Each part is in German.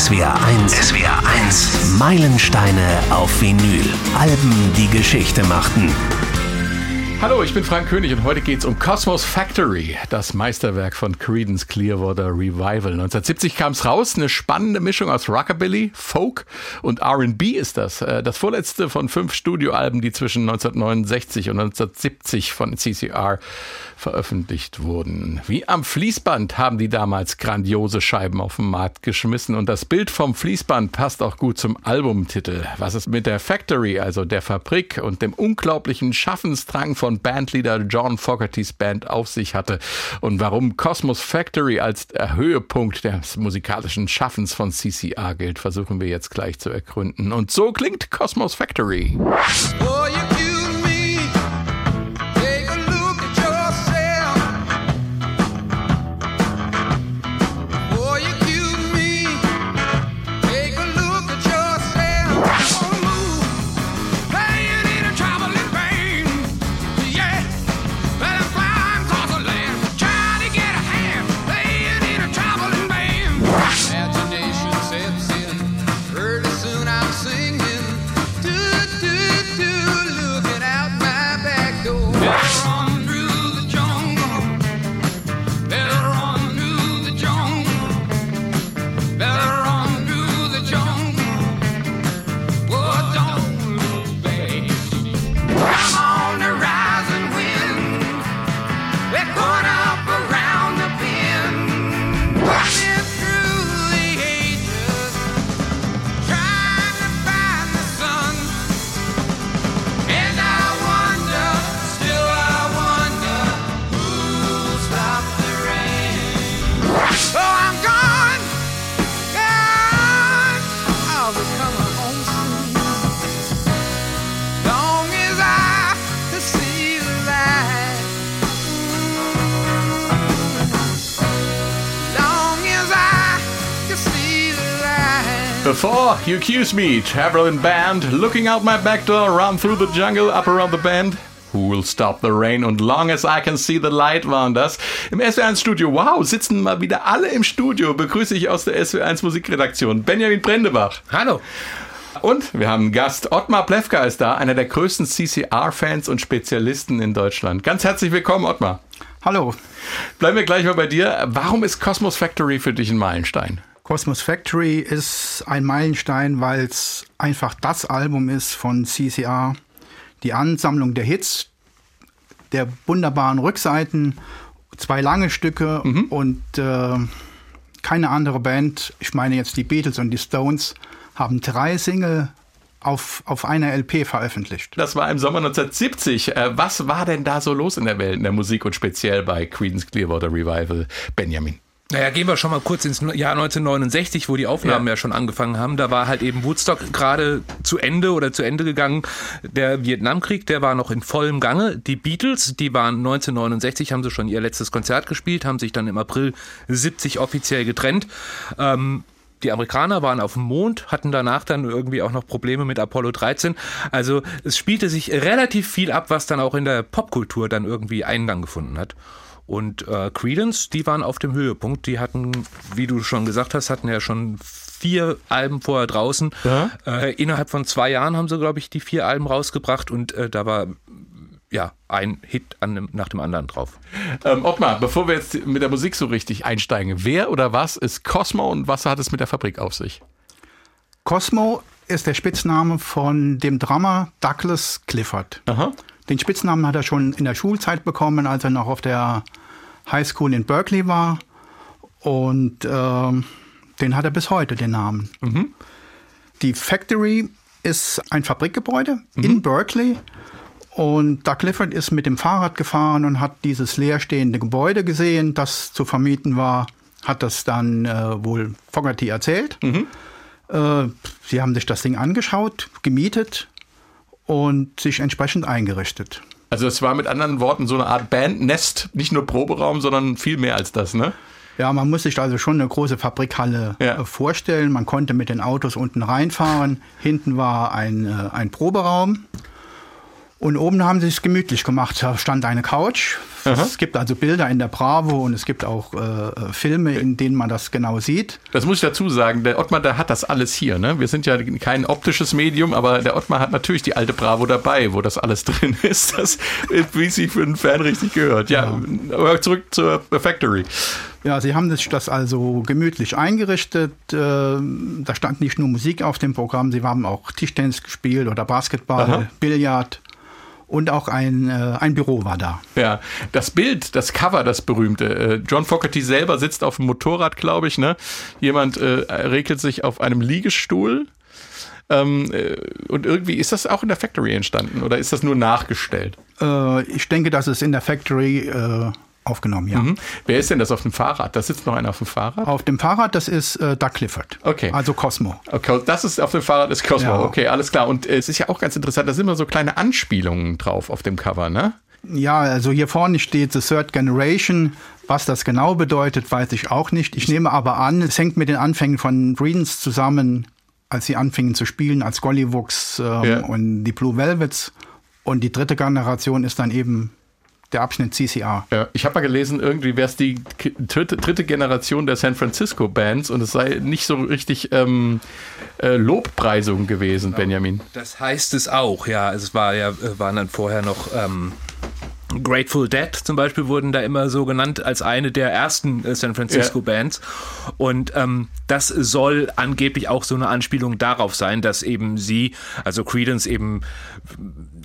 SWR 1. SWR 1. Meilensteine auf Vinyl. Alben, die Geschichte machten. Hallo, ich bin Frank König und heute geht's um Cosmos Factory, das Meisterwerk von Creedence Clearwater Revival. 1970 kam's raus, eine spannende Mischung aus Rockabilly, Folk und R&B ist das. Äh, das vorletzte von fünf Studioalben, die zwischen 1969 und 1970 von CCR veröffentlicht wurden. Wie am Fließband haben die damals grandiose Scheiben auf den Markt geschmissen und das Bild vom Fließband passt auch gut zum Albumtitel. Was es mit der Factory, also der Fabrik und dem unglaublichen Schaffensdrang von Bandleader John Fogertys Band auf sich hatte und warum Cosmos Factory als der Höhepunkt des musikalischen Schaffens von CCR gilt, versuchen wir jetzt gleich zu ergründen. Und so klingt Cosmos Factory. Oh, Before you accuse me, traveling band, looking out my back door, run through the jungle, up around the bend. Who will stop the rain and long as I can see the light waren das. Im SW1 Studio, wow, sitzen mal wieder alle im Studio. Begrüße ich aus der SW1 Musikredaktion. Benjamin Brendebach. Hallo. Und wir haben einen Gast. Ottmar Plewka ist da, einer der größten CCR-Fans und Spezialisten in Deutschland. Ganz herzlich willkommen, Ottmar. Hallo. Bleiben wir gleich mal bei dir. Warum ist Cosmos Factory für dich ein Meilenstein? Cosmos Factory ist ein Meilenstein, weil es einfach das Album ist von CCR. Die Ansammlung der Hits, der wunderbaren Rückseiten, zwei lange Stücke mhm. und äh, keine andere Band, ich meine jetzt die Beatles und die Stones, haben drei Single auf, auf einer LP veröffentlicht. Das war im Sommer 1970. Äh, was war denn da so los in der Welt, in der Musik und speziell bei Creedence Clearwater Revival, Benjamin? Naja, gehen wir schon mal kurz ins Jahr 1969, wo die Aufnahmen ja. ja, schon angefangen haben. Da war halt eben Woodstock gerade zu Ende oder zu Ende gegangen. Der Vietnamkrieg, der war noch in vollem Gange. Die Beatles, die waren 1969, haben sie schon ihr letztes Konzert gespielt, haben sich dann im April 70 offiziell getrennt. Ähm, die Amerikaner waren auf dem Mond, hatten danach dann irgendwie auch noch Probleme mit Apollo 13. Also es spielte sich relativ viel ab, was dann auch in der Popkultur dann irgendwie Eingang gefunden hat. Und äh, Credence, die waren auf dem Höhepunkt. Die hatten, wie du schon gesagt hast, hatten ja schon vier Alben vorher draußen. Ja. Äh, innerhalb von zwei Jahren haben sie, glaube ich, die vier Alben rausgebracht und äh, da war ja ein Hit an, nach dem anderen drauf. Ähm, Ottmar, bevor wir jetzt mit der Musik so richtig einsteigen, wer oder was ist Cosmo und was hat es mit der Fabrik auf sich? Cosmo ist der Spitzname von dem Drummer Douglas Clifford. Aha. Den Spitznamen hat er schon in der Schulzeit bekommen, als er noch auf der High School in Berkeley war. Und äh, den hat er bis heute, den Namen. Mhm. Die Factory ist ein Fabrikgebäude mhm. in Berkeley. Und Doug Clifford ist mit dem Fahrrad gefahren und hat dieses leerstehende Gebäude gesehen, das zu vermieten war. Hat das dann äh, wohl Fogerty erzählt. Mhm. Äh, sie haben sich das Ding angeschaut, gemietet und sich entsprechend eingerichtet. Also es war mit anderen Worten so eine Art Bandnest, nicht nur Proberaum, sondern viel mehr als das, ne? Ja, man muss sich also schon eine große Fabrikhalle ja. Äh, vorstellen. Man konnte mit den Autos unten reinfahren. Hinten war ein, äh, ein Proberaum. Und oben haben sie es gemütlich gemacht. Da stand eine Couch. Aha. Es gibt also Bilder in der Bravo und es gibt auch äh, Filme, in denen man das genau sieht. Das muss ich dazu sagen. Der Ottmar, der hat das alles hier. Ne? Wir sind ja kein optisches Medium, aber der Ottmar hat natürlich die alte Bravo dabei, wo das alles drin ist, das, wie sie für einen Fan richtig gehört. Ja, ja. aber zurück zur Factory. Ja, sie haben sich das also gemütlich eingerichtet. Äh, da stand nicht nur Musik auf dem Programm, sie haben auch Tischtennis gespielt oder Basketball, Aha. Billard und auch ein, äh, ein Büro war da. Ja, das Bild, das Cover, das berühmte. Äh, John Fogerty selber sitzt auf dem Motorrad, glaube ich. Ne? Jemand äh, regelt sich auf einem Liegestuhl. Ähm, äh, und irgendwie ist das auch in der Factory entstanden oder ist das nur nachgestellt? Äh, ich denke, dass es in der Factory äh, aufgenommen, ja. Mhm. Wer ist denn das auf dem Fahrrad? Da sitzt noch einer auf dem Fahrrad? Auf dem Fahrrad, das ist äh, Doug Clifford. Okay. Also Cosmo. Okay, das ist auf dem Fahrrad ist Cosmo. Ja. Okay, alles klar. Und äh, es ist ja auch ganz interessant, da sind immer so kleine Anspielungen drauf auf dem Cover, ne? Ja, also hier vorne steht The Third Generation. Was das genau bedeutet, weiß ich auch nicht. Ich nehme aber an, es hängt mit den Anfängen von Breedens zusammen, als sie anfingen zu spielen, als Gollywooks ähm, ja. und die Blue Velvets. Und die dritte Generation ist dann eben der Abschnitt CCR. Ja, ich habe mal gelesen, irgendwie wäre es die dritte, dritte, Generation der San Francisco Bands und es sei nicht so richtig ähm, äh, Lobpreisung gewesen, Benjamin. Das heißt es auch, ja. Es war ja, äh, waren dann vorher noch ähm, Grateful Dead zum Beispiel wurden da immer so genannt als eine der ersten äh, San Francisco ja. Bands. Und ähm, das soll angeblich auch so eine Anspielung darauf sein, dass eben sie, also Credence eben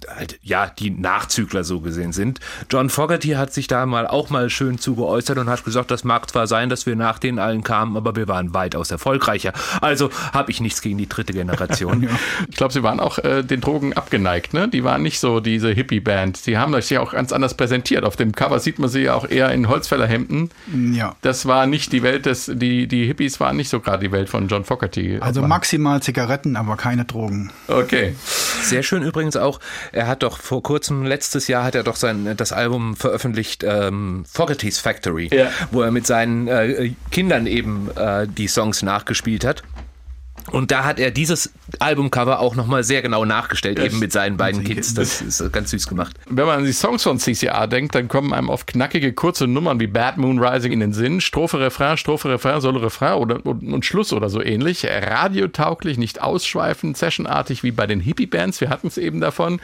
halt, ja, die Nachzügler so gesehen sind. John Fogerty hat sich da mal auch mal schön zu geäußert und hat gesagt, das mag zwar sein, dass wir nach denen allen kamen, aber wir waren weitaus erfolgreicher. Also habe ich nichts gegen die dritte Generation. ja. Ich glaube, sie waren auch äh, den Drogen abgeneigt, ne? Die waren nicht so diese Hippie-Band. Sie haben sich ja auch ganz anders präsentiert. Auf dem Cover sieht man sie ja auch eher in Holzfällerhemden. Ja. Das war nicht die Welt des, die, die Hippies waren nicht so gerade die Welt von John Fogerty. Also maximal Zigaretten, aber keine Drogen. Okay. Sehr schön übrigens auch, er hat doch vor kurzem, letztes Jahr hat er doch sein, das Album veröffentlicht, ähm, Fogerty's Factory, ja. wo er mit seinen äh, Kindern eben äh, die Songs nachgespielt hat. Und da hat er dieses Albumcover auch nochmal sehr genau nachgestellt, das eben mit seinen beiden Kids. Das ist ganz süß gemacht. Wenn man an die Songs von CCR denkt, dann kommen einem oft knackige, kurze Nummern wie Bad Moon Rising in den Sinn. Strophe, Refrain, Strophe, Refrain, Solo, Refrain oder, und, und Schluss oder so ähnlich. Radiotauglich, nicht ausschweifend, sessionartig wie bei den Hippie-Bands. Wir hatten es eben davon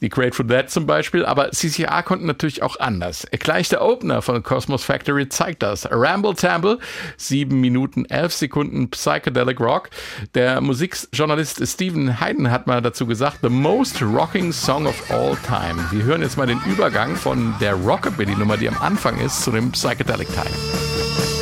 die Grateful Dead zum Beispiel, aber CCR konnten natürlich auch anders. Gleich der Opener von Cosmos Factory zeigt das. Ramble Tamble, 7 Minuten 11 Sekunden Psychedelic Rock. Der Musikjournalist Stephen Hayden hat mal dazu gesagt, the most rocking song of all time. Wir hören jetzt mal den Übergang von der Rockabilly-Nummer, die am Anfang ist, zu dem Psychedelic-Teil.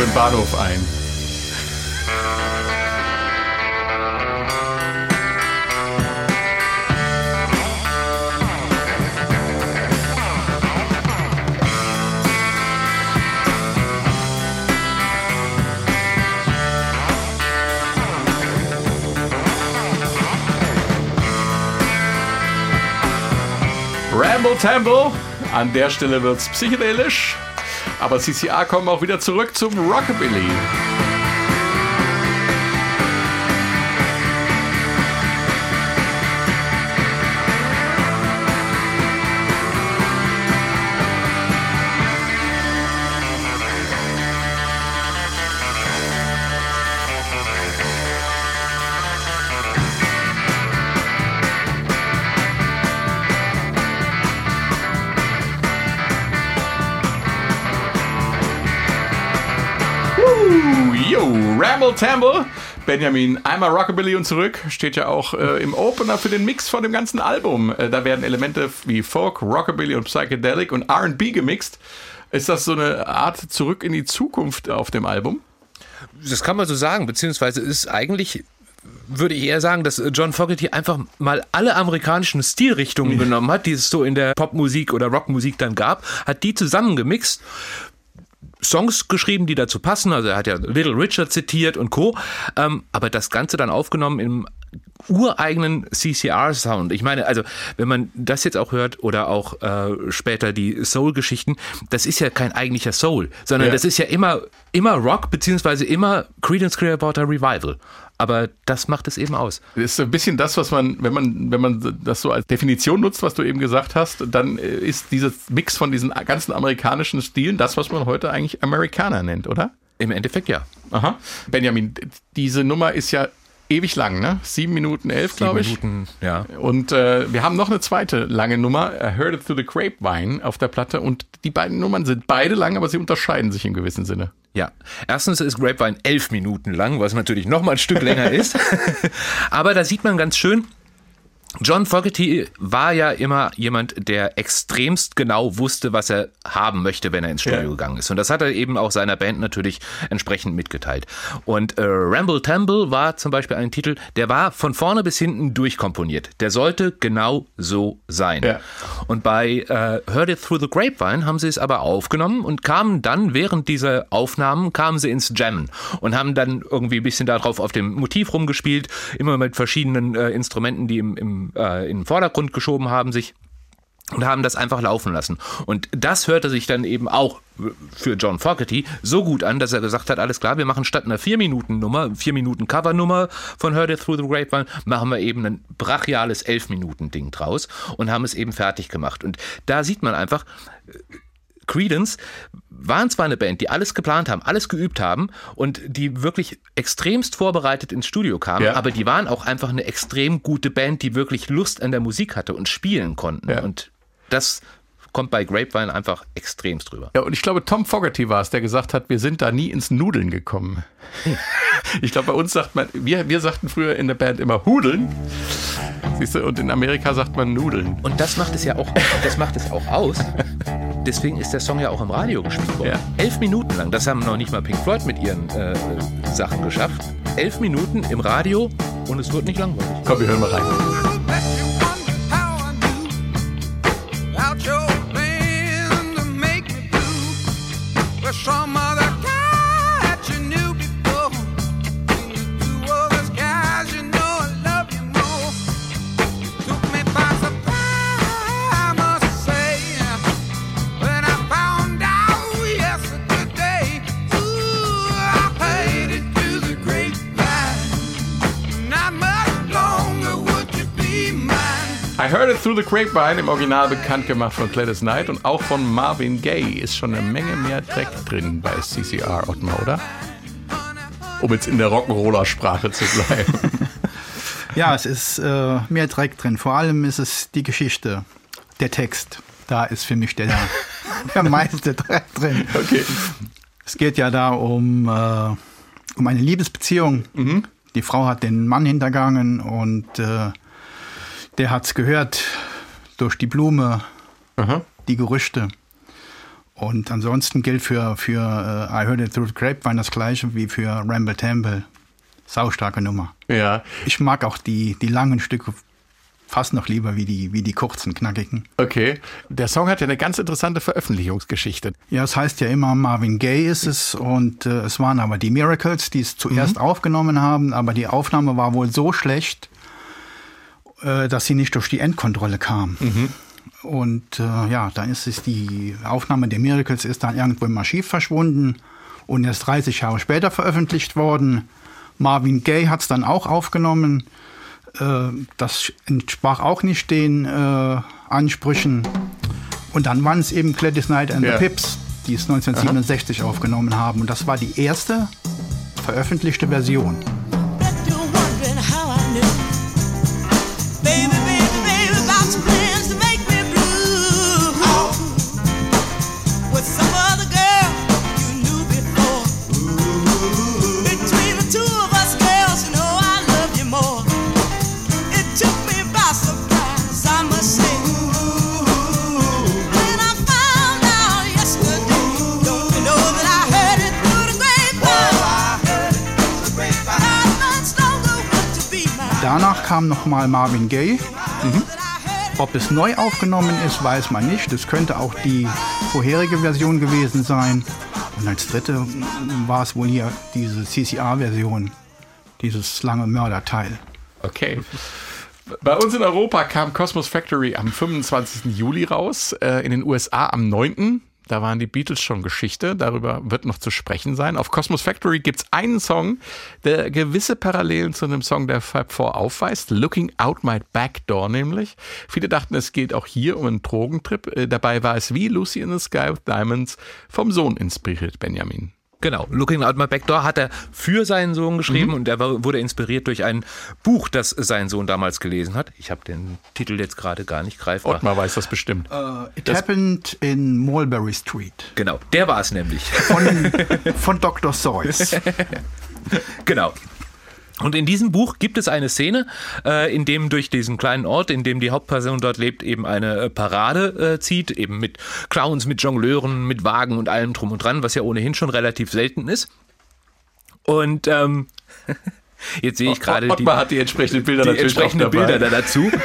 Dem Bahnhof ein. Ramble Tamble. An der Stelle wird's psychedelisch. Aber CCR kommen auch wieder zurück zum Rockabilly. Ramble Tamble. Benjamin, einmal Rockabilly und zurück, steht ja auch äh, im Opener für den Mix von dem ganzen Album. Äh, da werden Elemente wie Folk, Rockabilly und Psychedelic und RB gemixt. Ist das so eine Art zurück in die Zukunft auf dem Album? Das kann man so sagen, beziehungsweise ist eigentlich würde ich eher sagen, dass John Fogerty einfach mal alle amerikanischen Stilrichtungen genommen hat, die es so in der Popmusik oder Rockmusik dann gab, hat die zusammengemixt. Songs geschrieben, die dazu passen. Also er hat ja Little Richard zitiert und Co. Ähm, aber das Ganze dann aufgenommen im ureigenen CCR-Sound. Ich meine, also wenn man das jetzt auch hört oder auch äh, später die Soul-Geschichten, das ist ja kein eigentlicher Soul, sondern ja. das ist ja immer, immer Rock beziehungsweise immer Creedence Clearwater Revival. Aber das macht es eben aus. Das ist ein bisschen das, was man, wenn man, wenn man das so als Definition nutzt, was du eben gesagt hast, dann äh, ist dieser Mix von diesen ganzen amerikanischen Stilen das, was man heute eigentlich Amerikaner nennt, oder? Im Endeffekt ja. Aha. Benjamin, diese Nummer ist ja ewig lang, ne? Sieben Minuten elf, glaube ich. Minuten, ja. Und äh, wir haben noch eine zweite lange Nummer, I Heard It Through the Grapevine, auf der Platte. Und die beiden Nummern sind beide lang, aber sie unterscheiden sich im gewissen Sinne. Ja, erstens ist Grapevine elf Minuten lang, was natürlich noch mal ein Stück länger ist. aber da sieht man ganz schön, John Fogerty war ja immer jemand, der extremst genau wusste, was er haben möchte, wenn er ins Studio ja. gegangen ist. Und das hat er eben auch seiner Band natürlich entsprechend mitgeteilt. Und äh, Ramble Tamble war zum Beispiel ein Titel, der war von vorne bis hinten durchkomponiert. Der sollte genau so sein. Ja. Und bei äh, Heard It Through the Grapevine haben sie es aber aufgenommen und kamen dann während dieser Aufnahmen kamen sie ins Jammen und haben dann irgendwie ein bisschen darauf auf dem Motiv rumgespielt, immer mit verschiedenen äh, Instrumenten, die im, im äh, in den Vordergrund geschoben haben sich und haben das einfach laufen lassen. Und das hörte sich dann eben auch für John Fogerty so gut an, dass er gesagt hat, alles klar, wir machen statt einer 4-Minuten-Nummer, 4-Minuten-Cover-Nummer von Heard It Through the Grapevine, machen wir eben ein brachiales 11-Minuten-Ding draus und haben es eben fertig gemacht. Und da sieht man einfach, Credence waren zwar eine Band, die alles geplant haben, alles geübt haben und die wirklich extremst vorbereitet ins Studio kamen, ja. aber die waren auch einfach eine extrem gute Band, die wirklich Lust an der Musik hatte und spielen konnten. Ja. Und das kommt bei Grapevine einfach extremst drüber. Ja, und ich glaube, Tom Fogerty war es, der gesagt hat, wir sind da nie ins Nudeln gekommen. Ich glaube, bei uns sagt man, wir, wir sagten früher in der Band immer Hudeln. Siehst du, und in Amerika sagt man Nudeln. Und das macht es ja auch, das macht es auch aus. Deswegen ist der Song ja auch im Radio gespielt worden. Ja. Elf Minuten lang, das haben noch nicht mal Pink Floyd mit ihren äh, Sachen geschafft. Elf Minuten im Radio und es wird nicht langweilig. Komm, wir hören mal rein. Through the Grapevine im Original bekannt gemacht von Gladys Knight und auch von Marvin Gaye ist schon eine Menge mehr Dreck drin bei CCR, Ottmar, oder? Um jetzt in der Rock'n'Roller-Sprache zu bleiben. ja, es ist äh, mehr Dreck drin. Vor allem ist es die Geschichte, der Text. Da ist für mich der, der meiste Dreck drin. Okay. Es geht ja da um, äh, um eine Liebesbeziehung. Mhm. Die Frau hat den Mann hintergangen und äh, der hat es gehört durch die Blume, Aha. die Gerüchte. Und ansonsten gilt für, für uh, I Heard It Through the Grapevine das gleiche wie für Ramble Temple. Saustarke Nummer. Ja. Ich mag auch die, die langen Stücke fast noch lieber wie die, wie die kurzen, knackigen. Okay. Der Song hat ja eine ganz interessante Veröffentlichungsgeschichte. Ja, es heißt ja immer, Marvin Gaye ist es und äh, es waren aber die Miracles, die es zuerst mhm. aufgenommen haben, aber die Aufnahme war wohl so schlecht, äh, dass sie nicht durch die Endkontrolle kam. Mhm. Und äh, ja, dann ist es die Aufnahme der Miracles ist dann irgendwo im Archiv verschwunden und erst 30 Jahre später veröffentlicht worden. Marvin Gaye hat es dann auch aufgenommen. Äh, das entsprach auch nicht den äh, Ansprüchen. Und dann waren es eben Gladys Knight and ja. the Pips, die es 1967 Aha. aufgenommen haben. Und das war die erste veröffentlichte Version. Danach kam nochmal Marvin Gaye. Mhm. Ob es neu aufgenommen ist, weiß man nicht. Das könnte auch die vorherige Version gewesen sein. Und als dritte war es wohl hier diese CCR-Version, dieses lange Mörderteil. Okay. Bei uns in Europa kam Cosmos Factory am 25. Juli raus, äh, in den USA am 9. Da waren die Beatles schon Geschichte. Darüber wird noch zu sprechen sein. Auf Cosmos Factory gibt es einen Song, der gewisse Parallelen zu einem Song der Fab Four aufweist. Looking Out My Back Door nämlich. Viele dachten, es geht auch hier um einen Drogentrip. Äh, dabei war es wie Lucy in the Sky with Diamonds vom Sohn inspiriert, Benjamin. Genau, Looking Out My Back Door hat er für seinen Sohn geschrieben mhm. und er wurde inspiriert durch ein Buch, das sein Sohn damals gelesen hat. Ich habe den Titel jetzt gerade gar nicht greifbar. Ottmar weiß das bestimmt. Uh, it das happened in Mulberry Street. Genau, der war es nämlich. Von, von Dr. Seuss. genau. Und in diesem Buch gibt es eine Szene, äh, in dem durch diesen kleinen Ort, in dem die Hauptperson dort lebt, eben eine äh, Parade äh, zieht, eben mit Clowns, mit Jongleuren, mit Wagen und allem drum und dran, was ja ohnehin schon relativ selten ist. Und ähm, jetzt sehe ich gerade die, hat die entsprechenden Bilder die entsprechenden Bilder da dazu.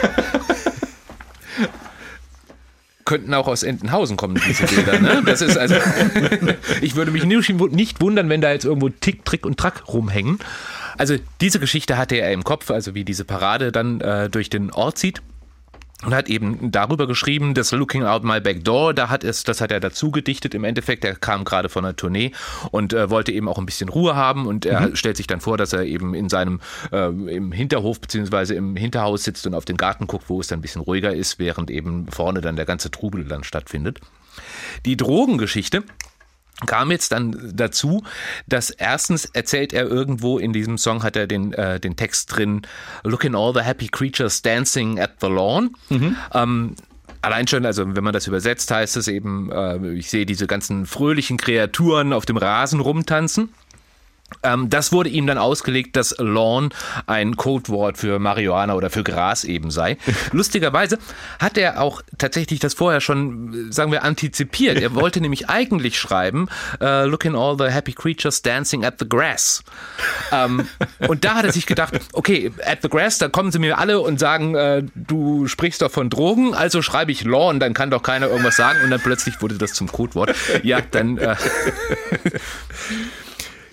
könnten auch aus Entenhausen kommen, diese Bilder. Ne? Das ist also, ich würde mich nicht wundern, wenn da jetzt irgendwo Tick, Trick und Track rumhängen. Also diese Geschichte hatte er im Kopf, also wie diese Parade dann äh, durch den Ort zieht und hat eben darüber geschrieben, das Looking Out My Back Door, da hat es, das hat er dazu gedichtet. Im Endeffekt, er kam gerade von einer Tournee und äh, wollte eben auch ein bisschen Ruhe haben und er mhm. stellt sich dann vor, dass er eben in seinem äh, im Hinterhof beziehungsweise im Hinterhaus sitzt und auf den Garten guckt, wo es dann ein bisschen ruhiger ist, während eben vorne dann der ganze Trubel dann stattfindet. Die Drogengeschichte kam jetzt dann dazu, dass erstens erzählt er irgendwo in diesem Song hat er den, äh, den Text drin, Looking all the happy creatures dancing at the lawn. Mhm. Ähm, allein schon, also wenn man das übersetzt, heißt es eben, äh, ich sehe diese ganzen fröhlichen Kreaturen auf dem Rasen rumtanzen. Ähm, das wurde ihm dann ausgelegt, dass Lawn ein Codewort für Marihuana oder für Gras eben sei. Lustigerweise hat er auch tatsächlich das vorher schon, sagen wir, antizipiert. Er wollte nämlich eigentlich schreiben, uh, Looking all the happy creatures dancing at the grass. Ähm, und da hat er sich gedacht, okay, at the grass, da kommen sie mir alle und sagen, äh, du sprichst doch von Drogen, also schreibe ich Lawn, dann kann doch keiner irgendwas sagen und dann plötzlich wurde das zum Codewort. Ja, dann... Äh,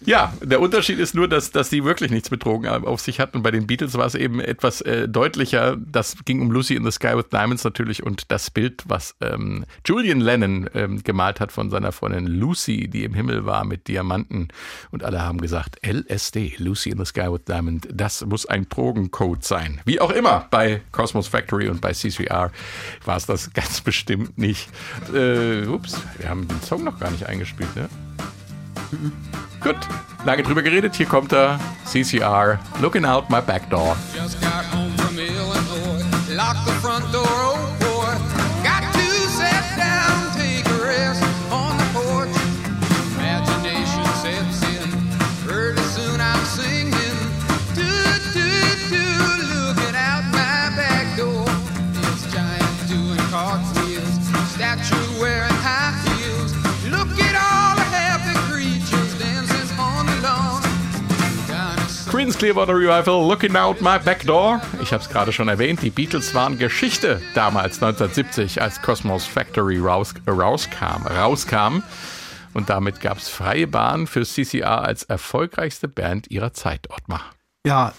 ja, der Unterschied ist nur, dass, dass die wirklich nichts mit Drogen auf sich hatten. Bei den Beatles war es eben etwas äh, deutlicher. Das ging um Lucy in the Sky with Diamonds natürlich und das Bild, was ähm, Julian Lennon ähm, gemalt hat von seiner Freundin Lucy, die im Himmel war mit Diamanten. Und alle haben gesagt, LSD, Lucy in the Sky with Diamond, das muss ein Drogencode sein. Wie auch immer, bei Cosmos Factory und bei CCR war es das ganz bestimmt nicht. Äh, ups, wir haben den Song noch gar nicht eingespielt, ne? Gut, lange drüber geredet. Hier kommt er. CCR, Looking Out My Back Door. Just got home from Illinois, locked the front door Creedence Clearwater Revival, Looking Out My Back Door. Ich habe es gerade schon erwähnt, die Beatles waren Geschichte damals 1970, als Cosmos Factory raus, rauskam, rauskam. Und damit gab es freie Bahn für CCR als erfolgreichste Band ihrer Zeit, Ottmar. Ja,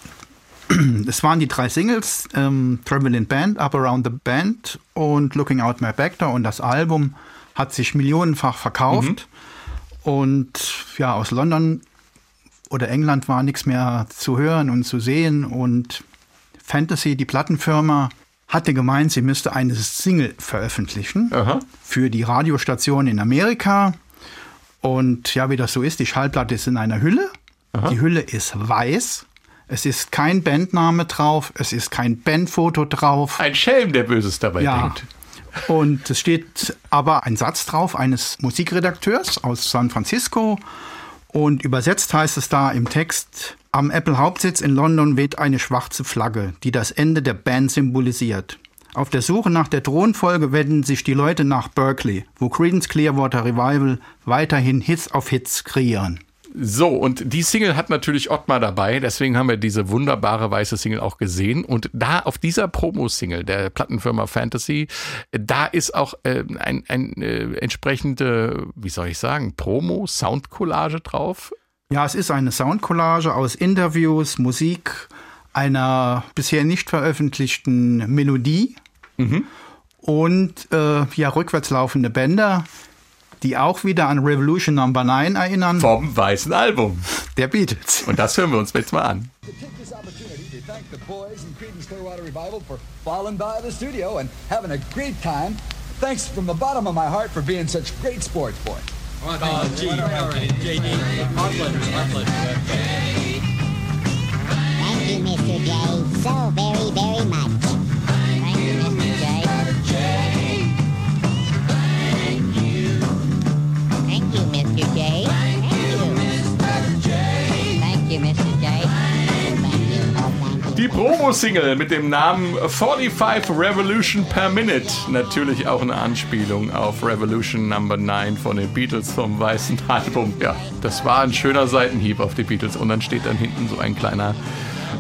es waren die drei Singles, ähm, Traveling Band, Up Around the Band und Looking Out My Back Door. Und das Album hat sich millionenfach verkauft. Mhm. Und ja, aus London oder England war nichts mehr zu hören und zu sehen. Und Fantasy, die Plattenfirma, hatte gemeint, sie müsste eine Single veröffentlichen Aha. für die Radiostation in Amerika. Und ja, wie das so ist, die Schallplatte ist in einer Hülle. Aha. Die Hülle ist weiß. Es ist kein Bandname drauf, es ist kein Bandfoto drauf. Ein Schelm, der Böses dabei ja. denkt. Und es steht aber ein Satz drauf eines Musikredakteurs aus San Francisco. Und übersetzt heißt es da im Text, am Apple-Hauptsitz in London weht eine schwarze Flagge, die das Ende der Band symbolisiert. Auf der Suche nach der Thronfolge wenden sich die Leute nach Berkeley, wo Creedence Clearwater Revival weiterhin Hits auf Hits kreieren. So, und die Single hat natürlich Ottmar dabei, deswegen haben wir diese wunderbare weiße Single auch gesehen. Und da auf dieser Promo-Single der Plattenfirma Fantasy, da ist auch äh, ein, ein äh, entsprechende, wie soll ich sagen, Promo-Soundcollage drauf. Ja, es ist eine Soundcollage aus Interviews, Musik, einer bisher nicht veröffentlichten Melodie mhm. und äh, ja, rückwärts laufende Bänder, die auch wieder an Revolution Number 9 erinnern. Vom weißen Album. Der Beatles. Und das hören wir uns jetzt mal an. Thanks from the bottom of my heart for being such great sports boys. Oh, gee, JD. Our pleasure, our pleasure. Thank you, Mr. J, so very, very much. Die Promo-Single mit dem Namen 45 Revolution per Minute. Natürlich auch eine Anspielung auf Revolution Number 9 von den Beatles vom weißen Album. Ja, das war ein schöner Seitenhieb auf die Beatles. Und dann steht dann hinten so ein kleiner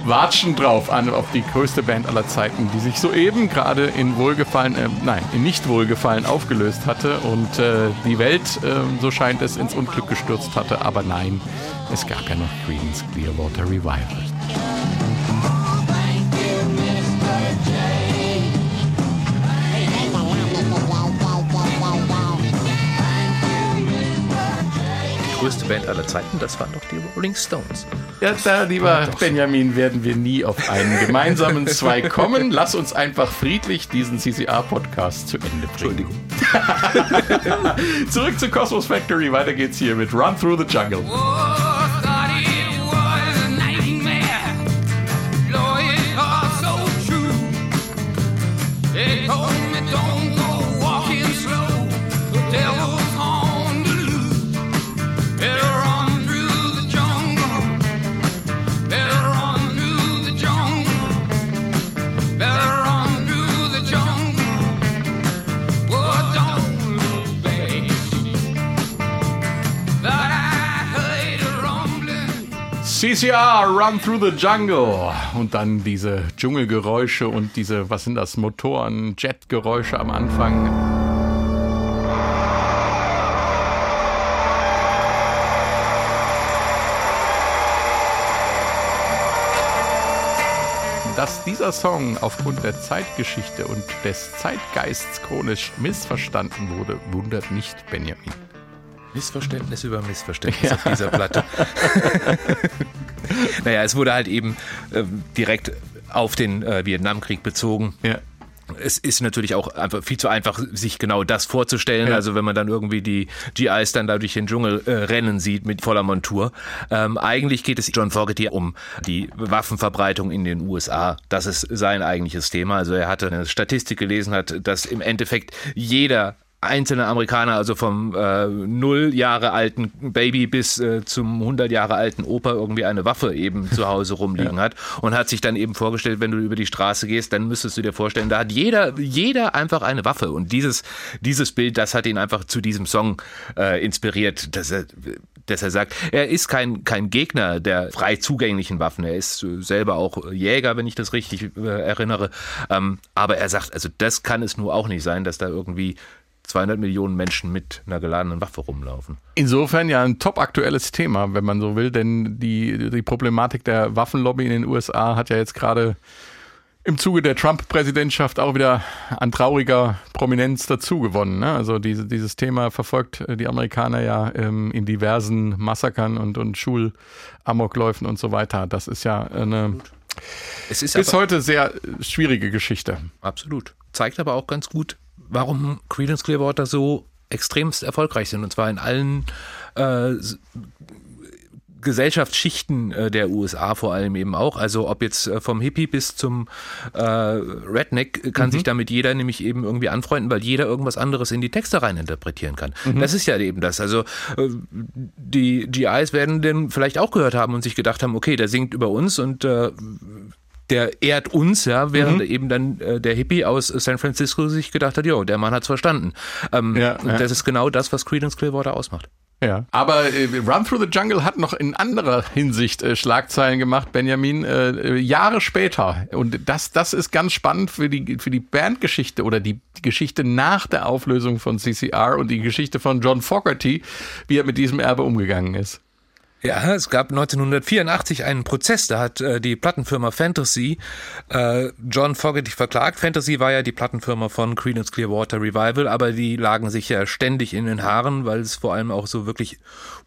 Watschen drauf an auf die größte Band aller Zeiten, die sich soeben gerade in Wohlgefallen, äh, nein, in Nicht-Wohlgefallen aufgelöst hatte und äh, die Welt, äh, so scheint es, ins Unglück gestürzt hatte. Aber nein, es gab ja noch Creedence Clearwater Revival. Größte Band aller Zeiten, das waren doch die Rolling Stones. Ja, da, lieber Benjamin, werden wir nie auf einen gemeinsamen Zwei kommen. Lass uns einfach friedlich diesen CCR-Podcast zu Ende bringen. Entschuldigung. Zurück zu Cosmos Factory. Weiter geht's hier mit Run Through the Jungle. CCR, Run Through the Jungle. Und dann diese Dschungelgeräusche und diese, was sind das, Motoren, Jetgeräusche am Anfang. Dass dieser Song aufgrund der Zeitgeschichte und des Zeitgeists chronisch missverstanden wurde, wundert nicht Benjamin. Missverständnis über Missverständnis ja. auf dieser Platte. naja, es wurde halt eben äh, direkt auf den äh, Vietnamkrieg bezogen. Ja. Es ist natürlich auch einfach viel zu einfach, sich genau das vorzustellen. Ja. Also wenn man dann irgendwie die GIs dann da durch den Dschungel äh, rennen sieht mit voller Montur. Ähm, eigentlich geht es John Fogerty um die Waffenverbreitung in den USA. Das ist sein eigentliches Thema. Also er hatte eine Statistik gelesen, hat, dass im Endeffekt jeder einzelne Amerikaner, also vom äh, null Jahre alten Baby bis äh, zum 100 Jahre alten Opa irgendwie eine Waffe eben zu Hause rumliegen ja. hat und hat sich dann eben vorgestellt, wenn du über die Straße gehst, dann müsstest du dir vorstellen, da hat jeder, jeder einfach eine Waffe. Und dieses, dieses Bild, das hat ihn einfach zu diesem Song äh, inspiriert, dass er, dass er sagt, er ist kein, kein Gegner der frei zugänglichen Waffen, er ist selber auch Jäger, wenn ich das richtig äh, erinnere, ähm, aber er sagt, also das kann es nur auch nicht sein, dass da irgendwie 200 Millionen Menschen mit einer geladenen Waffe rumlaufen. Insofern ja ein top aktuelles Thema, wenn man so will, denn die, die Problematik der Waffenlobby in den USA hat ja jetzt gerade im Zuge der Trump-Präsidentschaft auch wieder an trauriger Prominenz dazu gewonnen. Ne? Also diese, dieses Thema verfolgt die Amerikaner ja ähm, in diversen Massakern und, und Schulamokläufen und so weiter. Das ist ja eine es ist bis heute sehr schwierige Geschichte. Absolut. Zeigt aber auch ganz gut, warum Creedence Clearwater so extremst erfolgreich sind. Und zwar in allen äh, Gesellschaftsschichten äh, der USA vor allem eben auch. Also ob jetzt äh, vom Hippie bis zum äh, Redneck kann mhm. sich damit jeder nämlich eben irgendwie anfreunden, weil jeder irgendwas anderes in die Texte rein interpretieren kann. Mhm. Das ist ja eben das. Also äh, die GIs werden den vielleicht auch gehört haben und sich gedacht haben, okay, der singt über uns und äh, der ehrt uns, ja, während mhm. eben dann äh, der Hippie aus San Francisco sich gedacht hat, jo, der Mann hat's verstanden. Ähm, ja, ja. Das ist genau das, was Creedence Clearwater ausmacht. Ja. Aber äh, Run Through the Jungle hat noch in anderer Hinsicht äh, Schlagzeilen gemacht, Benjamin, äh, äh Jahre später. Und das, das ist ganz spannend für die, für die Bandgeschichte oder die, die Geschichte nach der Auflösung von CCR und die Geschichte von John Fogerty, wie er mit diesem Erbe umgegangen ist. Ja, es gab 1984 einen Prozess, da hat äh, die Plattenfirma Fantasy äh, John Fogerty verklagt. Fantasy war ja die Plattenfirma von Creedence Clearwater Revival, aber die lagen sich ja ständig in den Haaren, weil es vor allem auch so wirklich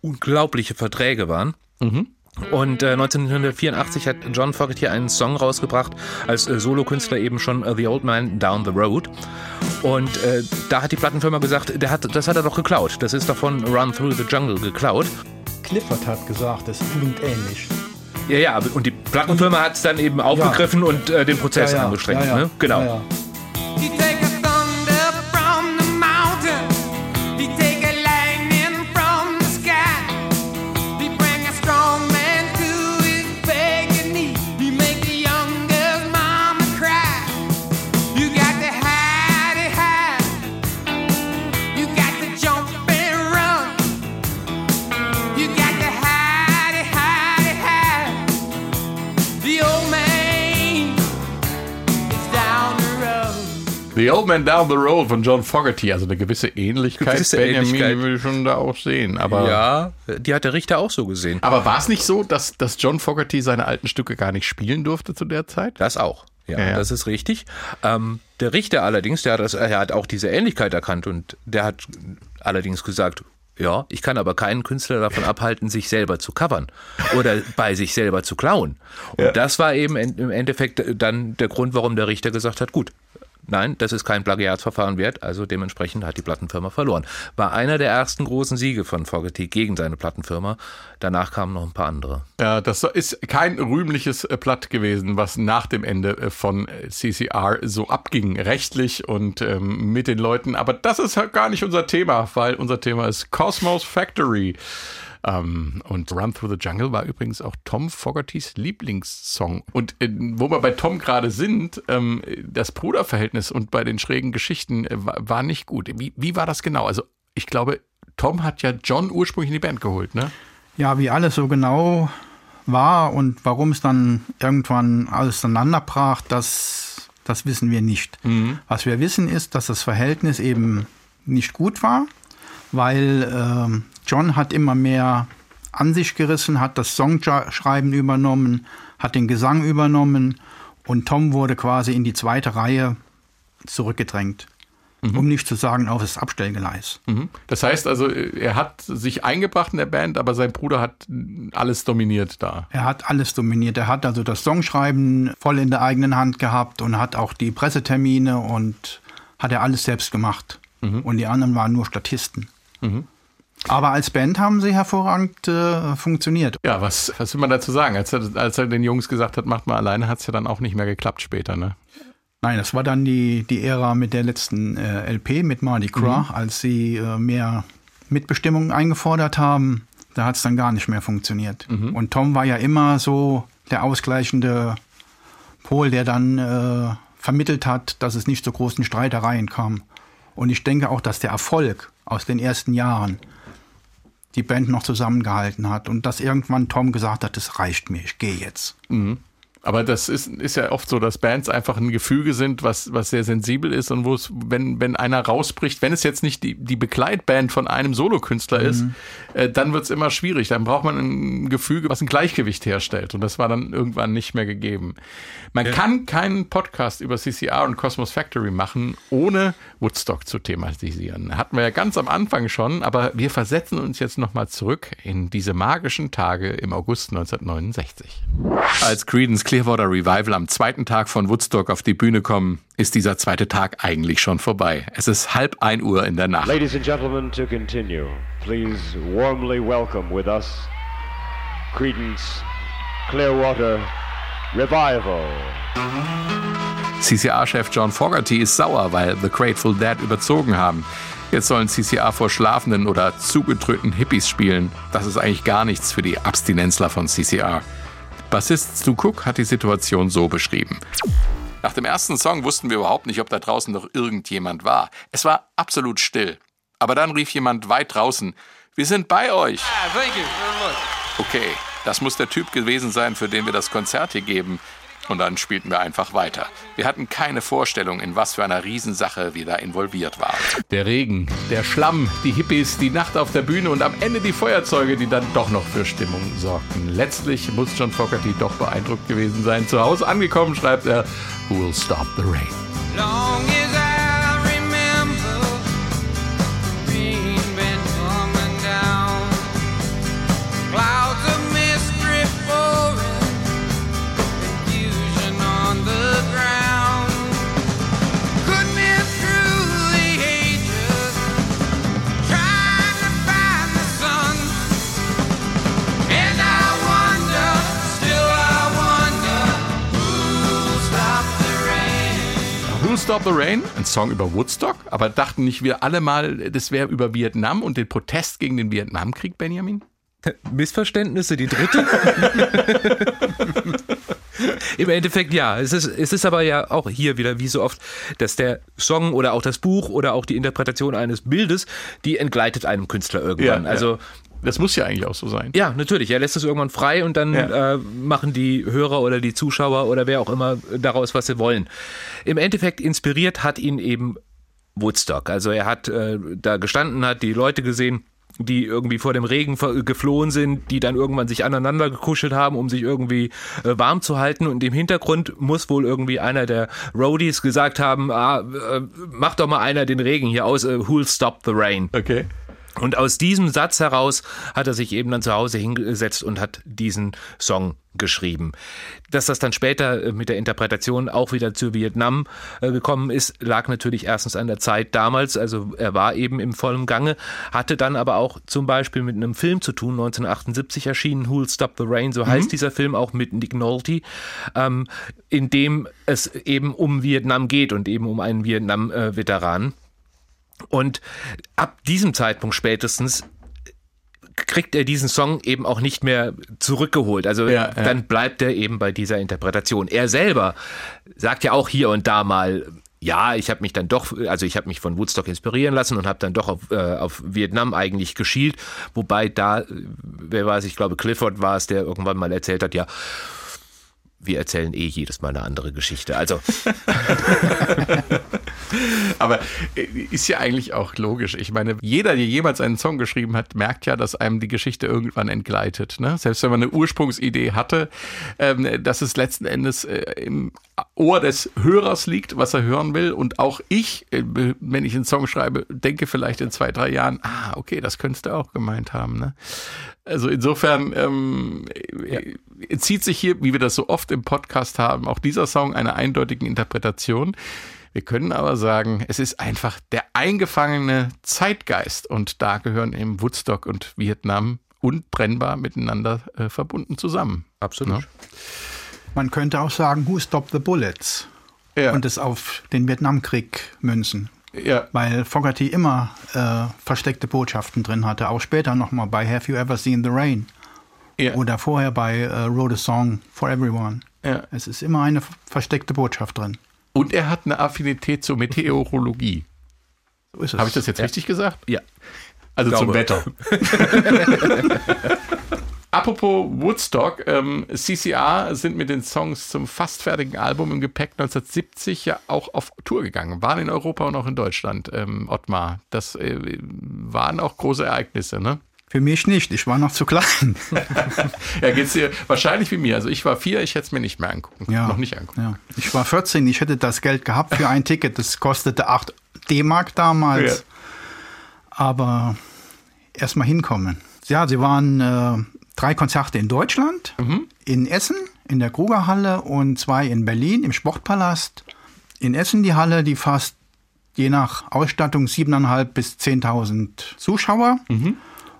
unglaubliche Verträge waren. Mhm. Und äh, 1984 hat John Fogerty einen Song rausgebracht, als äh, Solokünstler eben schon uh, The Old Man Down the Road. Und äh, da hat die Plattenfirma gesagt, der hat, das hat er doch geklaut. Das ist doch von Run Through the Jungle geklaut. Clifford hat gesagt, es klingt ähnlich. Ja, ja, und die Plattenfirma hat es dann eben aufgegriffen ja. und äh, den Prozess ja, ja. angestrengt. Ne? Genau. The Old Man Down the Road von John Fogerty, also eine gewisse Ähnlichkeit. Gewisse Benjamin Ähnlichkeit. will schon da auch sehen. Aber ja, die hat der Richter auch so gesehen. Aber war es nicht so, dass, dass John Fogerty seine alten Stücke gar nicht spielen durfte zu der Zeit? Das auch. Ja, ja, ja. das ist richtig. Ähm, der Richter allerdings, der hat, das, er hat auch diese Ähnlichkeit erkannt und der hat allerdings gesagt, ja, ich kann aber keinen Künstler davon abhalten, sich selber zu covern oder bei sich selber zu klauen. Und ja. das war eben im Endeffekt dann der Grund, warum der Richter gesagt hat, gut, Nein, das ist kein Plagiatsverfahren wert, also dementsprechend hat die Plattenfirma verloren. War einer der ersten großen Siege von Fogerty gegen seine Plattenfirma. Danach kamen noch ein paar andere. Ja, das ist kein rühmliches Blatt äh, gewesen, was nach dem Ende äh, von äh, CCR so abging, rechtlich und ähm, mit den Leuten. Aber das ist halt gar nicht unser Thema, weil unser Thema ist Cosmos Factory. Ähm, und Run Through the Jungle war übrigens auch Tom Fogertys Lieblingssong. Und äh, wo wir bei Tom gerade sind, ähm, das Bruderverhältnis und bei den schrägen Geschichten äh, war, nicht gut. Wie, wie war das genau? Also ich glaube, Tom hat ja John ursprünglich in die Band geholt, ne? Ja, wie alles so genau war und warum es dann irgendwann auseinanderbrach, das, das wissen wir nicht. Mhm. Was wir wissen ist, dass das Verhältnis eben nicht gut war, weil äh, John hat immer mehr an sich gerissen, hat das Songschreiben übernommen, hat den Gesang übernommen und Tom wurde quasi in die zweite Reihe zurückgedrängt. Mhm. Um nicht zu sagen, auf das Abstellgeleis. Mhm. Das heißt also, er hat sich eingebracht in der Band, aber sein Bruder hat alles dominiert da. Er hat alles dominiert. Er hat also das Songschreiben voll in der eigenen Hand gehabt und hat auch die Pressetermine und hat er alles selbst gemacht. Mhm. Und die anderen waren nur Statisten. Mhm. Aber als Band haben sie hervorragend äh, funktioniert. Ja, was, was will man dazu sagen? Als er, als er den Jungs gesagt hat, macht mal alleine, hat es ja dann auch nicht mehr geklappt später, ne? Nein, das war dann die, die Ära mit der letzten äh, LP, mit Mardi Gras, mhm. als sie äh, mehr Mitbestimmung eingefordert haben. Da hat es dann gar nicht mehr funktioniert. Mhm. Und Tom war ja immer so der ausgleichende Pol, der dann äh, vermittelt hat, dass es nicht zu großen Streitereien kam. Und ich denke auch, dass der Erfolg aus den ersten Jahren die Band noch zusammengehalten hat und dass irgendwann Tom gesagt hat, das reicht mir, ich gehe jetzt. Mhm. Aber das ist, ist ja oft so, dass Bands einfach ein Gefüge sind, was, was sehr sensibel ist und wo es, wenn, wenn einer rausbricht, wenn es jetzt nicht die, die Begleitband von einem Solokünstler mhm. ist, äh, dann wird es immer schwierig. Dann braucht man ein Gefüge, was ein Gleichgewicht herstellt. Und das war dann irgendwann nicht mehr gegeben. Man ja. kann keinen Podcast über CCR und Cosmos Factory machen, ohne Woodstock zu thematisieren. Hatten wir ja ganz am Anfang schon, aber wir versetzen uns jetzt nochmal zurück in diese magischen Tage im August 1969. Als Creedence Clearwater Revival am zweiten Tag von Woodstock auf die Bühne kommen, ist dieser zweite Tag eigentlich schon vorbei. Es ist halb ein Uhr in der Nacht. Ladies and Gentlemen, to continue, please warmly welcome with us Creedence Clearwater Revival. CCR-Chef John Fogerty ist sauer, weil The Grateful Dead überzogen haben. Jetzt sollen CCR vor schlafenden oder zugetröten Hippies spielen. Das ist eigentlich gar nichts für die Abstinenzler von CCR. Bassist Stu Cook hat die Situation so beschrieben. Nach dem ersten Song wussten wir überhaupt nicht, ob da draußen noch irgendjemand war. Es war absolut still. Aber dann rief jemand weit draußen, Wir sind bei euch. Okay, das muss der Typ gewesen sein, für den wir das Konzert hier geben. Und dann spielten wir einfach weiter. Wir hatten keine Vorstellung, in was für einer Riesensache wir da involviert waren. Der Regen, der Schlamm, die Hippies, die Nacht auf der Bühne und am Ende die Feuerzeuge, die dann doch noch für Stimmung sorgten. Letztlich muss John Fogerty doch beeindruckt gewesen sein. Zu Hause angekommen schreibt er, Who will stop the rain? Long Stop the Rain, ein Song über Woodstock, aber dachten nicht wir alle mal, das wäre über Vietnam und den Protest gegen den Vietnamkrieg, Benjamin? Missverständnisse, die dritte? Im Endeffekt ja. Es ist, es ist aber ja auch hier wieder wie so oft, dass der Song oder auch das Buch oder auch die Interpretation eines Bildes, die entgleitet einem Künstler irgendwann. Ja, also das muss ja eigentlich auch so sein. Ja, natürlich. Er lässt es irgendwann frei und dann ja. äh, machen die Hörer oder die Zuschauer oder wer auch immer daraus, was sie wollen. Im Endeffekt inspiriert hat ihn eben Woodstock. Also er hat äh, da gestanden, hat die Leute gesehen, die irgendwie vor dem Regen geflohen sind, die dann irgendwann sich aneinander gekuschelt haben, um sich irgendwie äh, warm zu halten. Und im Hintergrund muss wohl irgendwie einer der Roadies gesagt haben, ah, äh, mach doch mal einer den Regen hier aus, äh, who'll stop the rain. Okay. Und aus diesem Satz heraus hat er sich eben dann zu Hause hingesetzt und hat diesen Song geschrieben. Dass das dann später äh, mit der Interpretation auch wieder zu Vietnam äh, gekommen ist, lag natürlich erstens an der Zeit damals, also er war eben im vollen Gange, hatte dann aber auch zum Beispiel mit einem Film zu tun, 1978 erschienen, Who'll Stop the Rain, so mhm. heißt dieser Film auch mit Nick Nolte, ähm, in dem es eben um Vietnam geht und eben um einen Vietnam-Veteran. Äh, und ab diesem Zeitpunkt spätestens kriegt er diesen Song eben auch nicht mehr zurückgeholt. Also ja, ja. dann bleibt er eben bei dieser Interpretation. Er selber sagt ja auch hier und da mal, ja, ich habe mich dann doch, also ich habe mich von Woodstock inspirieren lassen und habe dann doch auf, äh, auf Vietnam eigentlich geschielt. Wobei da, wer weiß, ich glaube Clifford war es, der irgendwann mal erzählt hat, ja, wir erzählen eh jedes Mal eine andere Geschichte. Also. Aber äh, ist ja eigentlich auch logisch. Ich meine, jeder, der jemals einen Song geschrieben hat, merkt ja, dass einem die Geschichte irgendwann entgleitet. Ne? Selbst wenn man eine Ursprungsidee hatte, ähm, dass es letzten Endes äh, im Ohr des Hörers liegt, was er hören will. Und auch ich, äh, wenn ich einen Song schreibe, denke vielleicht in zwei, drei Jahren, ah, okay, das könntest du auch gemeint haben. Ne? Also insofern ähm, ja. zieht sich hier, wie wir das so oft im Podcast haben, auch dieser Song einer eindeutigen Interpretation. Wir können aber sagen, es ist einfach der eingefangene Zeitgeist und da gehören eben Woodstock und Vietnam untrennbar miteinander äh, verbunden zusammen. Absolut. Ja? Man könnte auch sagen, Who Stopped the Bullets? Ja. Und es auf den Vietnamkrieg münzen. Ja. Weil Fogerty immer äh, versteckte Botschaften drin hatte. Auch später nochmal bei Have You Ever Seen the Rain? Ja. Oder vorher bei äh, Wrote a Song for Everyone. Ja. Es ist immer eine versteckte Botschaft drin. Und er hat eine Affinität zur Meteorologie. So ist es. Habe ich das jetzt ja. richtig gesagt? Ja. Also zum Wetter. Apropos Woodstock, ähm, CCR sind mit den Songs zum fast fertigen Album im Gepäck 1970 ja auch auf Tour gegangen, waren in Europa und auch in Deutschland, ähm, Ottmar. Das äh, waren auch große Ereignisse, ne? Für mich nicht, ich war noch zu klein. ja, geht's dir wahrscheinlich wie mir. Also ich war vier, ich hätte es mir nicht mehr angucken. Ja, noch nicht angucken. Ja. Ich war 14, ich hätte das Geld gehabt für ein Ticket. Das kostete 8 D-Mark damals. Ja. Aber erstmal hinkommen. Ja, sie waren äh, drei Konzerte in Deutschland, mhm. in Essen, in der Krugerhalle und zwei in Berlin im Sportpalast. In Essen die Halle, die fast je nach Ausstattung 7.500 bis 10.000 Zuschauer. Mhm.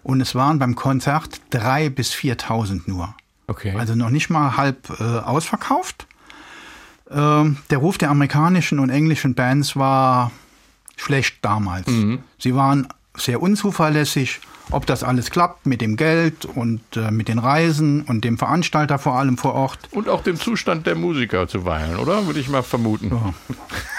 Und es waren beim Konzert 3.000 bis 4.000 nur. Okay. Also noch nicht mal halb äh, ausverkauft. Ähm, der Ruf der amerikanischen und englischen Bands war schlecht damals. Mhm. Sie waren sehr unzuverlässig ob das alles klappt mit dem Geld und äh, mit den Reisen und dem Veranstalter vor allem vor Ort. Und auch dem Zustand der Musiker zuweilen, oder? Würde ich mal vermuten.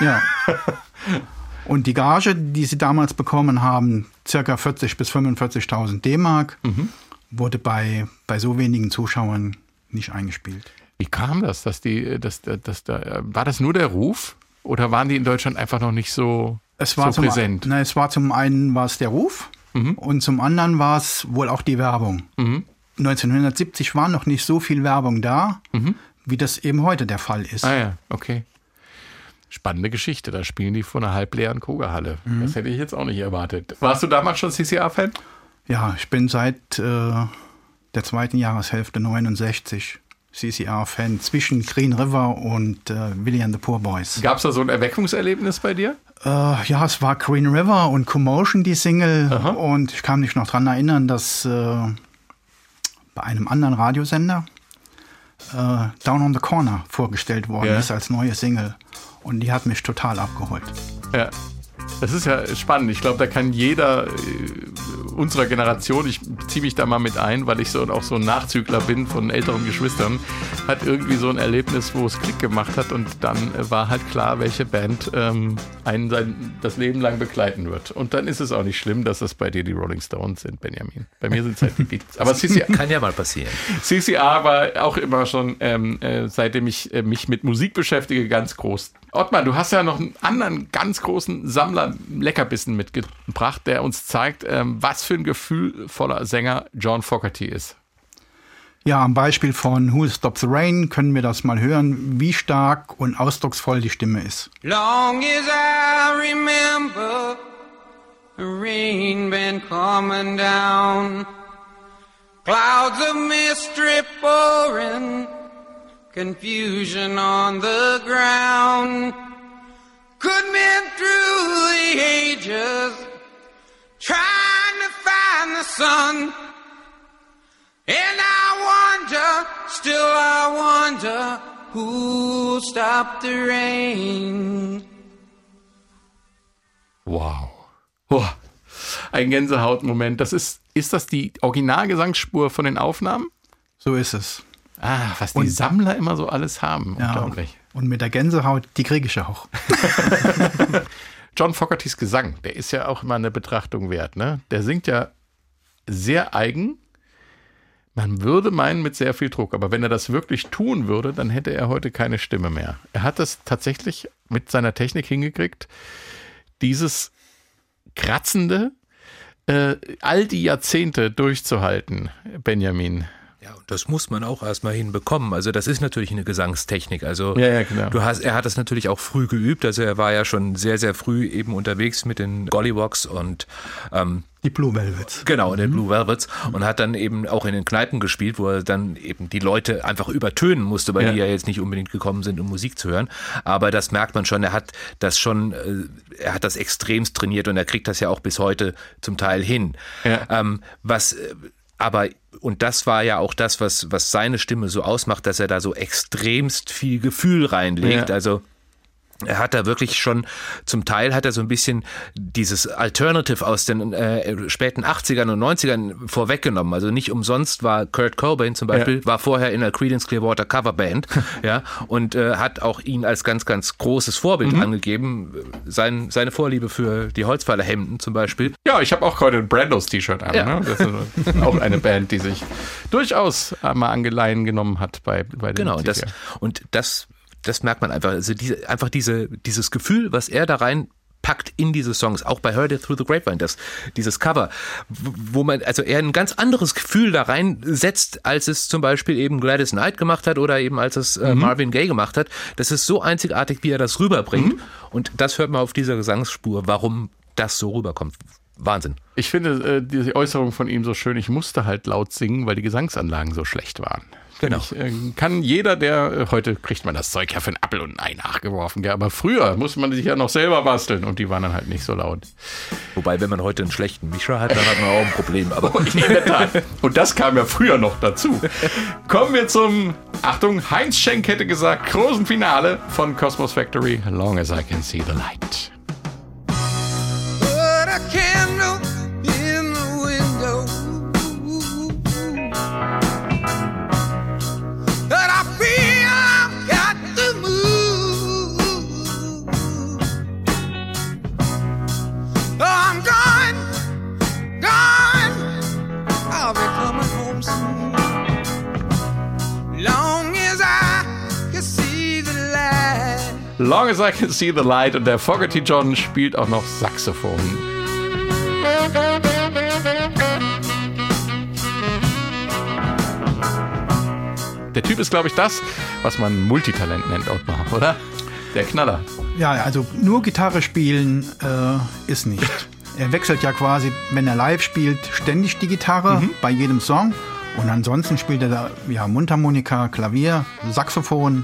Ja. ja. Und die Gage, die sie damals bekommen haben, circa 40 bis 45.000 D-Mark, mhm. wurde bei, bei so wenigen Zuschauern nicht eingespielt. Wie kam das, dass die, dass, dass, dass da, war das nur der Ruf oder waren die in Deutschland einfach noch nicht so, es war so präsent? Zum, na, es war zum einen war es der Ruf mhm. und zum anderen war es wohl auch die Werbung. Mhm. 1970 war noch nicht so viel Werbung da, mhm. wie das eben heute der Fall ist. Ah ja, okay. Spannende Geschichte. Da spielen die vor einer halbleeren Kogerhalle. Mhm. Das hätte ich jetzt auch nicht erwartet. Warst du damals schon CCR-Fan? Ja, ich bin seit äh, der zweiten Jahreshälfte 69 CCR-Fan zwischen Green River und äh, Willie and the Poor Boys. Gab es da so ein Erweckungserlebnis bei dir? Äh, ja, es war Green River und Commotion, die Single. Aha. Und ich kann mich noch daran erinnern, dass äh, bei einem anderen Radiosender äh, Down on the Corner vorgestellt worden ja. ist als neue Single. Und die hat mich total abgeholt. Ja. Das ist ja spannend. Ich glaube, da kann jeder äh, unserer Generation, ich ziehe mich da mal mit ein, weil ich so auch so ein Nachzügler bin von älteren Geschwistern, hat irgendwie so ein Erlebnis, wo es Klick gemacht hat und dann äh, war halt klar, welche Band ähm, einen sein, das Leben lang begleiten wird. Und dann ist es auch nicht schlimm, dass das bei dir die Rolling Stones sind, Benjamin. Bei mir sind es halt die Beatles. Aber CCR, kann ja mal passieren. CCR war auch immer schon, ähm, äh, seitdem ich äh, mich mit Musik beschäftige, ganz groß Ottmar, du hast ja noch einen anderen ganz großen Sammler Leckerbissen mitgebracht, der uns zeigt, ähm, was für ein gefühlvoller Sänger John Fogerty ist. Ja, am Beispiel von Who'll Stop the Rain können wir das mal hören, wie stark und ausdrucksvoll die Stimme ist. Long as I remember the rain been coming down Clouds of mist drip pouring confusion on the ground. Good men through the ages trying to find the sun. And I wonder, still I wonder, who stopped the rain. Wow. Oh, ein Gänsehautmoment. Das ist, ist das die Originalgesangsspur von den Aufnahmen? So ist es. Ah, was die und, Sammler immer so alles haben. Ja, Unglaublich. Und mit der Gänsehaut, die kriege ich auch. John Fogertys Gesang, der ist ja auch immer eine Betrachtung wert. Ne? Der singt ja sehr eigen. Man würde meinen mit sehr viel Druck, aber wenn er das wirklich tun würde, dann hätte er heute keine Stimme mehr. Er hat das tatsächlich mit seiner Technik hingekriegt, dieses kratzende, äh, all die Jahrzehnte durchzuhalten, Benjamin. Ja, und das muss man auch erstmal hinbekommen. Also das ist natürlich eine Gesangstechnik. Also ja, ja, genau. du hast, er hat das natürlich auch früh geübt. Also er war ja schon sehr, sehr früh eben unterwegs mit den Gollywogs und ähm, die Blue Velvets. Genau, mhm. der Blue Velvets. Und hat dann eben auch in den Kneipen gespielt, wo er dann eben die Leute einfach übertönen musste, weil ja. die ja jetzt nicht unbedingt gekommen sind, um Musik zu hören. Aber das merkt man schon, er hat das schon, äh, er hat das extremst trainiert und er kriegt das ja auch bis heute zum Teil hin. Ja. Ähm, was äh, aber und das war ja auch das, was, was seine Stimme so ausmacht, dass er da so extremst viel Gefühl reinlegt. Ja. Also er hat da wirklich schon, zum Teil hat er so ein bisschen dieses Alternative aus den äh, späten 80ern und 90ern vorweggenommen. Also nicht umsonst war Kurt Cobain zum Beispiel, ja. war vorher in der Creedence Clearwater Coverband, ja, und äh, hat auch ihn als ganz, ganz großes Vorbild mhm. angegeben. Sein, seine Vorliebe für die Holzfällerhemden zum Beispiel. Ja, ich habe auch heute ein Brandos T-Shirt an. Ja. Ne? Das ist auch eine Band, die sich durchaus mal Angeleihen genommen hat bei, bei den Genau, und das, und das das merkt man einfach. Also diese, einfach diese, dieses Gefühl, was er da rein packt in diese Songs, auch bei Heard It Through the Grapevine, das, dieses Cover, wo man, also er ein ganz anderes Gefühl da reinsetzt, als es zum Beispiel eben Gladys Knight gemacht hat oder eben als es äh, mhm. Marvin Gaye gemacht hat. Das ist so einzigartig, wie er das rüberbringt. Mhm. Und das hört man auf dieser Gesangsspur, warum das so rüberkommt. Wahnsinn. Ich finde äh, diese Äußerung von ihm so schön, ich musste halt laut singen, weil die Gesangsanlagen so schlecht waren. Genau. Ich, äh, kann jeder, der, äh, heute kriegt man das Zeug ja für einen Appel und ein Ei nachgeworfen, ja, aber früher musste man sich ja noch selber basteln und die waren dann halt nicht so laut. Wobei, wenn man heute einen schlechten Mischer hat, dann hat man auch ein Problem. Aber oh, in der Tat. Und das kam ja früher noch dazu. Kommen wir zum, Achtung, Heinz Schenk hätte gesagt, großen Finale von Cosmos Factory, Long as I can see the light. Long as I can see the light und der Fogerty John spielt auch noch Saxophon. Der Typ ist, glaube ich, das, was man Multitalent nennt, Ottmar, oder? Der Knaller. Ja, also nur Gitarre spielen äh, ist nicht. er wechselt ja quasi, wenn er live spielt, ständig die Gitarre mhm. bei jedem Song. Und ansonsten spielt er da ja, Mundharmonika, Klavier, Saxophon.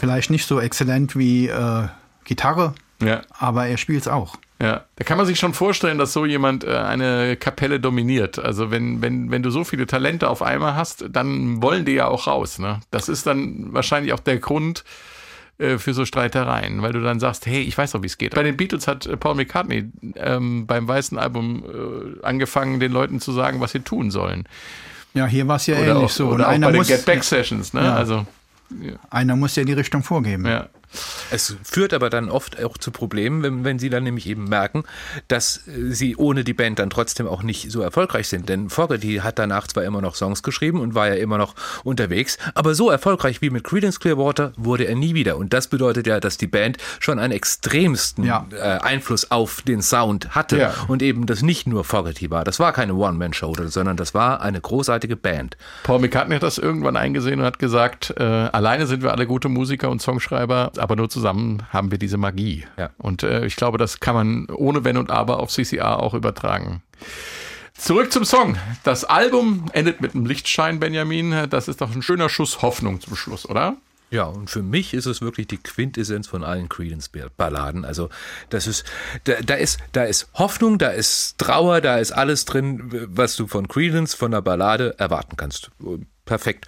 Vielleicht nicht so exzellent wie äh, Gitarre, ja. aber er spielt es auch. Ja, da kann man sich schon vorstellen, dass so jemand äh, eine Kapelle dominiert. Also wenn, wenn, wenn du so viele Talente auf einmal hast, dann wollen die ja auch raus. Ne? Das ist dann wahrscheinlich auch der Grund äh, für so Streitereien, weil du dann sagst, hey, ich weiß doch, wie es geht. Bei den Beatles hat äh, Paul McCartney ähm, beim weißen Album äh, angefangen, den Leuten zu sagen, was sie tun sollen. Ja, hier war es ja oder ähnlich auch, so. Oder auch bei den Get Back Sessions. Ne? Ja. Also, ja. Einer muss ja die Richtung vorgeben. Ja. Es führt aber dann oft auch zu Problemen, wenn, wenn sie dann nämlich eben merken, dass äh, sie ohne die Band dann trotzdem auch nicht so erfolgreich sind. Denn Fogerty hat danach zwar immer noch Songs geschrieben und war ja immer noch unterwegs, aber so erfolgreich wie mit Creedence Clearwater wurde er nie wieder. Und das bedeutet ja, dass die Band schon einen extremsten ja. äh, Einfluss auf den Sound hatte ja. und eben das nicht nur Fogerty war. Das war keine One-Man-Show, sondern das war eine großartige Band. Paul McCartney hat das irgendwann eingesehen und hat gesagt, äh, alleine sind wir alle gute Musiker und Songschreiber, aber nur zusammen haben wir diese Magie. Ja. Und äh, ich glaube, das kann man ohne Wenn und Aber auf CCA auch übertragen. Zurück zum Song. Das Album endet mit einem Lichtschein, Benjamin. Das ist doch ein schöner Schuss Hoffnung zum Schluss, oder? Ja, und für mich ist es wirklich die Quintessenz von allen Creedence-Balladen. Also, das ist, da, da, ist, da ist Hoffnung, da ist Trauer, da ist alles drin, was du von Creedence, von der Ballade erwarten kannst. Perfekt.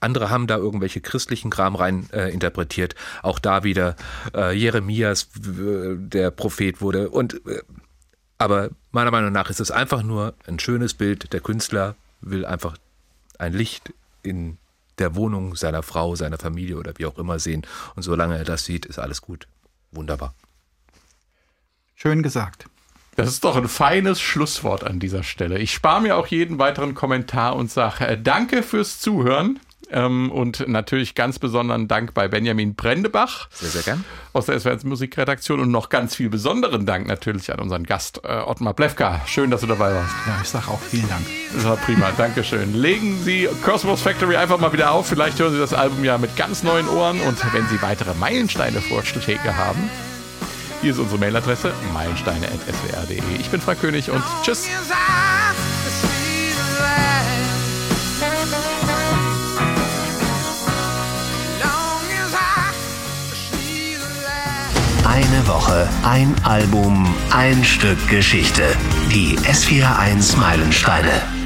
Andere haben da irgendwelche christlichen Kram rein äh, interpretiert. Auch da wieder äh, Jeremias, äh, der Prophet wurde. Und äh, aber meiner Meinung nach ist es einfach nur ein schönes Bild. Der Künstler will einfach ein Licht in der Wohnung seiner Frau, seiner Familie oder wie auch immer sehen. Und solange er das sieht, ist alles gut. Wunderbar. Schön gesagt. Das ist doch ein feines Schlusswort an dieser Stelle. Ich spare mir auch jeden weiteren Kommentar und sage äh, Danke fürs Zuhören. Ähm, und natürlich ganz besonderen Dank bei Benjamin Brendebach. Sehr, sehr gern. Aus der SWR Musikredaktion und noch ganz viel besonderen Dank natürlich an unseren Gast äh, Ottmar Plewka. Schön, dass du dabei warst. Ja, ich sage auch vielen Dank. Das war prima, Dankeschön. Legen Sie Cosmos Factory einfach mal wieder auf. Vielleicht hören Sie das Album ja mit ganz neuen Ohren. Und wenn Sie weitere Meilensteine-Vorschläge haben, hier ist unsere Mailadresse meilensteine.swr.de. Ich bin Frank König und tschüss. Eine Woche, ein Album, ein Stück Geschichte. Die S41 Meilensteine.